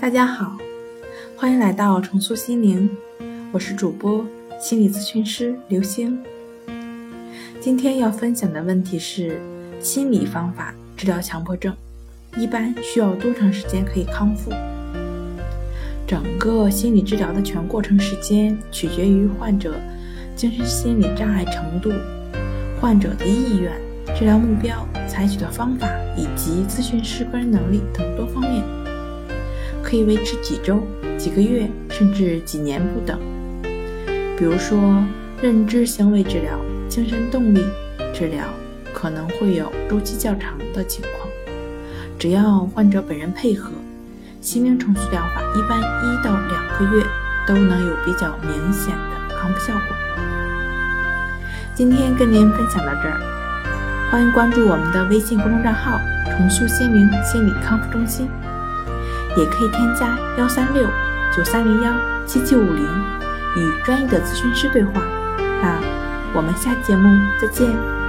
大家好，欢迎来到重塑心灵，我是主播心理咨询师刘星。今天要分享的问题是：心理方法治疗强迫症，一般需要多长时间可以康复？整个心理治疗的全过程时间取决于患者精神心理障碍程度、患者的意愿、治疗目标、采取的方法以及咨询师个人能力等多方面。可以维持几周、几个月，甚至几年不等。比如说，认知行为治疗、精神动力治疗可能会有周期较长的情况。只要患者本人配合，心灵重塑疗法一般一到两个月都能有比较明显的康复效果。今天跟您分享到这儿，欢迎关注我们的微信公众账号“重塑心灵心理康复中心”。也可以添加幺三六九三零幺七七五零与专业的咨询师对话。那我们下节目再见。